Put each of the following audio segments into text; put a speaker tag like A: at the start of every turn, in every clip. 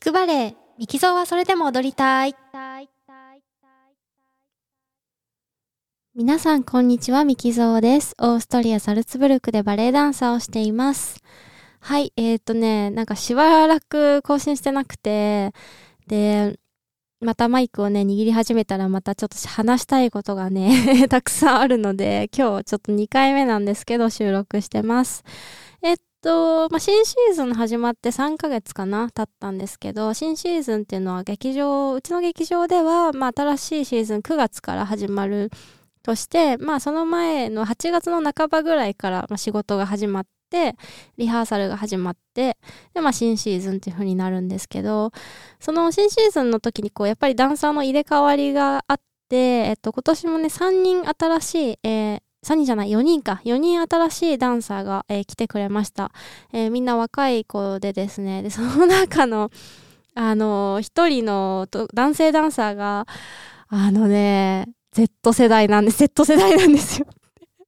A: くバレエ、ミキゾーはそれでも踊りたい。皆さん、こんにちは、ミキゾーです。オーストリア・サルツブルクでバレエダンサーをしています。はい、えーとね、なんかしばらく更新してなくて、で、またマイクをね、握り始めたらまたちょっと話したいことがね、たくさんあるので、今日ちょっと2回目なんですけど、収録してます。と、まあ、新シーズン始まって3ヶ月かな経ったんですけど、新シーズンっていうのは劇場、うちの劇場では、まあ、新しいシーズン9月から始まるとして、まあ、その前の8月の半ばぐらいから、ま、仕事が始まって、リハーサルが始まって、で、まあ、新シーズンっていう風になるんですけど、その新シーズンの時にこう、やっぱりダンサーの入れ替わりがあって、えっと、今年もね、3人新しい、えー3人じゃない、4人か。4人新しいダンサーが、えー来てくれました。えーみんな若い子でですね、で、その中の、あのー一人の男性ダンサーが、あのね、Z 世代なんで、Z 世代なんですよ。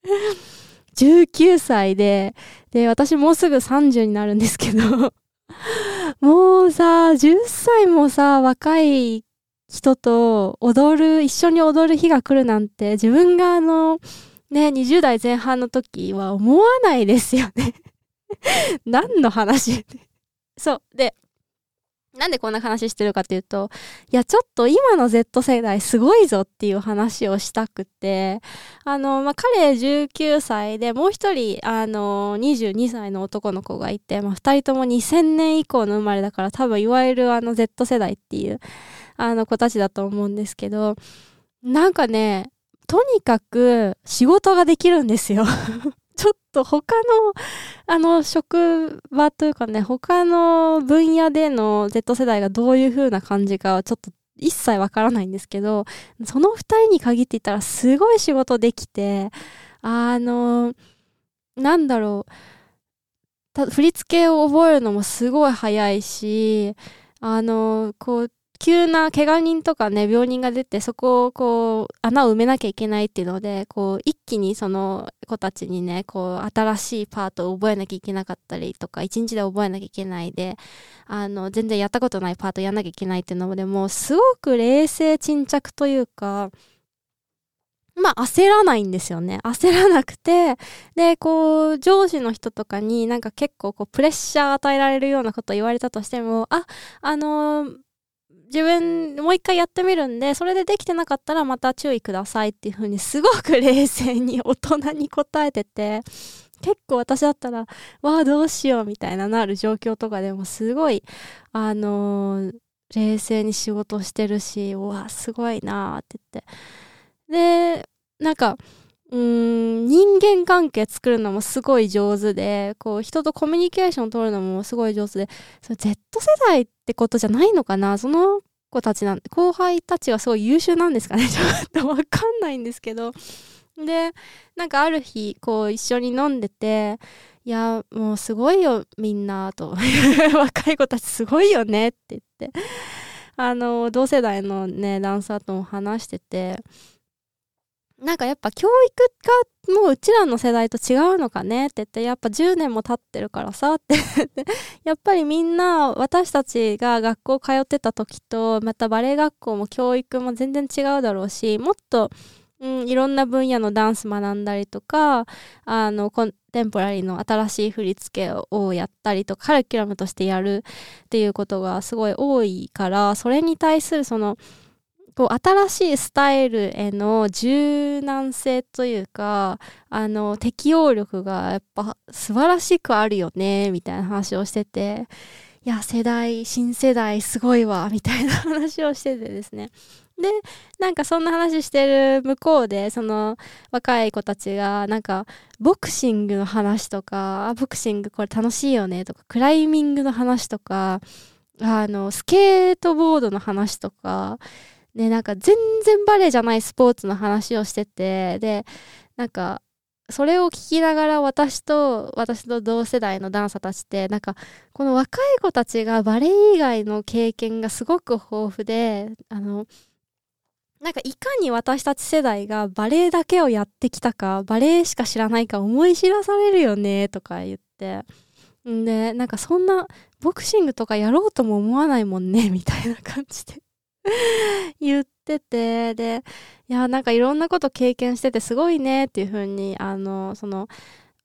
A: 19歳で、で、私もうすぐ30になるんですけど、もうさ、10歳もさ、若い人と踊る、一緒に踊る日が来るなんて、自分があの、ね、20代前半の時は思わないですよね。何の話？そう。で、なんでこんな話してるかっていうと、いや、ちょっと今の Z 世代すごいぞっていう話をしたくて、あの、まあ、彼19歳で、もう一人、あの、22歳の男の子がいて、まあ、二人とも2000年以降の生まれだから、多分いわゆるあの Z 世代っていう、あの子たちだと思うんですけど、なんかね、とにかく仕事ができるんですよ。ちょっと他の、あの、職場というかね、他の分野での Z 世代がどういう風な感じかはちょっと一切わからないんですけど、その二人に限って言ったらすごい仕事できて、あの、なんだろう、振り付けを覚えるのもすごい早いし、あの、こう、急な怪我人とかね、病人が出て、そこをこう、穴を埋めなきゃいけないっていうので、こう、一気にその子たちにね、こう、新しいパートを覚えなきゃいけなかったりとか、一日で覚えなきゃいけないで、あの、全然やったことないパートやんなきゃいけないっていうので、もうすごく冷静沈着というか、まあ焦らないんですよね。焦らなくて、で、こう、上司の人とかになんか結構こう、プレッシャー与えられるようなこと言われたとしても、あ、あのー自分もう一回やってみるんで、それでできてなかったらまた注意くださいっていう風にすごく冷静に大人に答えてて、結構私だったら、わあどうしようみたいななる状況とかでもすごい、あのー冷静に仕事してるし、うわすごいなーって言って。で、なんか、うん、人間関係作るのもすごい上手で、こう、人とコミュニケーション取るのもすごい上手で、Z 世代ってことじゃないのかなその子たちなん後輩たちはすごい優秀なんですかね ちょっとわかんないんですけど。で、なんかある日、こう、一緒に飲んでて、いや、もうすごいよ、みんな、と。若い子たちすごいよねって言って。あの、同世代のね、ダンサーとも話してて、なんかやっぱ教育がもううちらの世代と違うのかねって言って、やっぱ10年も経ってるからさって、やっぱりみんな私たちが学校通ってた時と、またバレエ学校も教育も全然違うだろうし、もっと、うん、いろんな分野のダンス学んだりとか、あの、コンテンポラリーの新しい振り付けをやったりとか、カリキュラムとしてやるっていうことがすごい多いから、それに対するその、こう新しいスタイルへの柔軟性というかあの適応力がやっぱ素晴らしくあるよねみたいな話をしてていや世代新世代すごいわみたいな話をしててですね。でなんかそんな話してる向こうでその若い子たちがなんかボクシングの話とかボクシングこれ楽しいよねとかクライミングの話とかあのスケートボードの話とかね、なんか全然バレエじゃないスポーツの話をしてて、で、なんか、それを聞きながら私と、私と同世代のダンサーたちって、なんか、この若い子たちがバレエ以外の経験がすごく豊富で、あの、なんかいかに私たち世代がバレエだけをやってきたか、バレエしか知らないか思い知らされるよね、とか言って。で、なんかそんな、ボクシングとかやろうとも思わないもんね、みたいな感じで 言ってて、で、いや、なんかいろんなこと経験しててすごいねっていう風に、あの、その、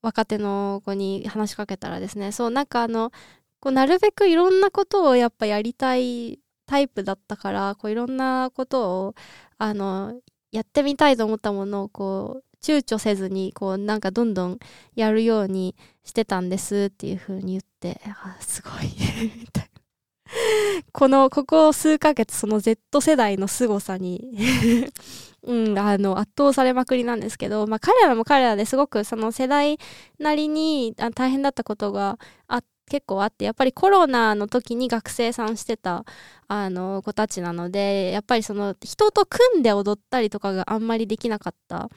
A: 若手の子に話しかけたらですね、そう、なんかあの、こうなるべくいろんなことをやっぱやりたいタイプだったから、こういろんなことを、あの、やってみたいと思ったものをこう躊躇せずにこうなんかどんどんやるようにしてたんですっていう風に言ってあすごい このここ数ヶ月その Z 世代の凄さに うん、あの圧倒されまくりなんですけど、まあ、彼らも彼らですごくその世代なりに大変だったことがあ結構あってやっぱりコロナの時に学生さんしてたあの子たちなのでやっぱりその人と組んで踊ったりとかがあんまりできなかった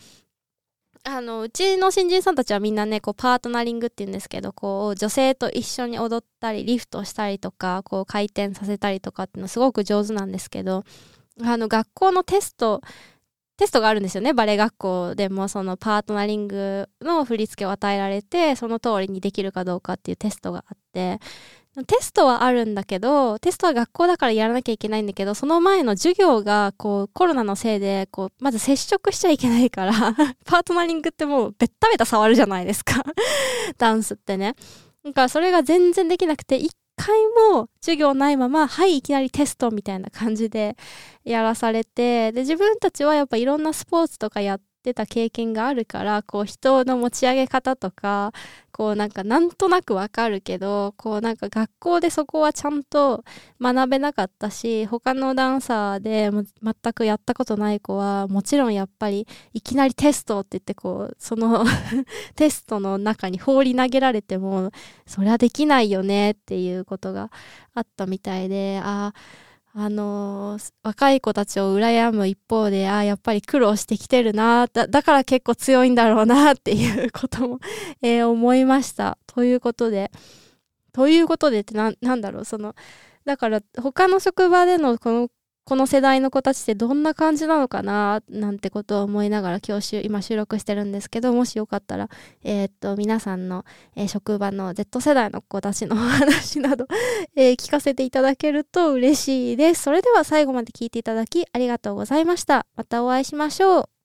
A: あのうちの新人さんたちはみんなねこうパートナリングっていうんですけどこう女性と一緒に踊ったりリフトしたりとかこう回転させたりとかっていうのすごく上手なんですけどあの学校のテストテストがあるんですよねバレエ学校でもそのパートナリングの振り付けを与えられてその通りにできるかどうかっていうテストがあってテストはあるんだけど、テストは学校だからやらなきゃいけないんだけど、その前の授業が、こう、コロナのせいで、こう、まず接触しちゃいけないから パートナリングってもう、ベッタベタ触るじゃないですか ダンスってね。だからそれが全然できなくて、一回も授業ないまま、はい、いきなりテストみたいな感じでやらされて、で、自分たちはやっぱいろんなスポーツとかやってってた経験があるからこう人の持ち上げ方とかこうなんかなんとなくわかるけどこうなんか学校でそこはちゃんと学べなかったし他のダンサーで全くやったことない子はもちろんやっぱりいきなりテストって言ってこうその テストの中に放り投げられてもそりゃできないよねっていうことがあったみたいであああのー、若い子たちを羨む一方で、ああ、やっぱり苦労してきてるなだ、だから結構強いんだろうなっていうことも えー、思いました。ということで、ということでってな、なんだろう、その、だから他の職場でのこのこの世代の子たちってどんな感じなのかななんてことを思いながら今日今収録してるんですけどもしよかったら、えー、っと皆さんの、えー、職場の Z 世代の子たちのお話など、えー、聞かせていただけると嬉しいです。それでは最後まで聞いていただきありがとうございました。またお会いしましょう。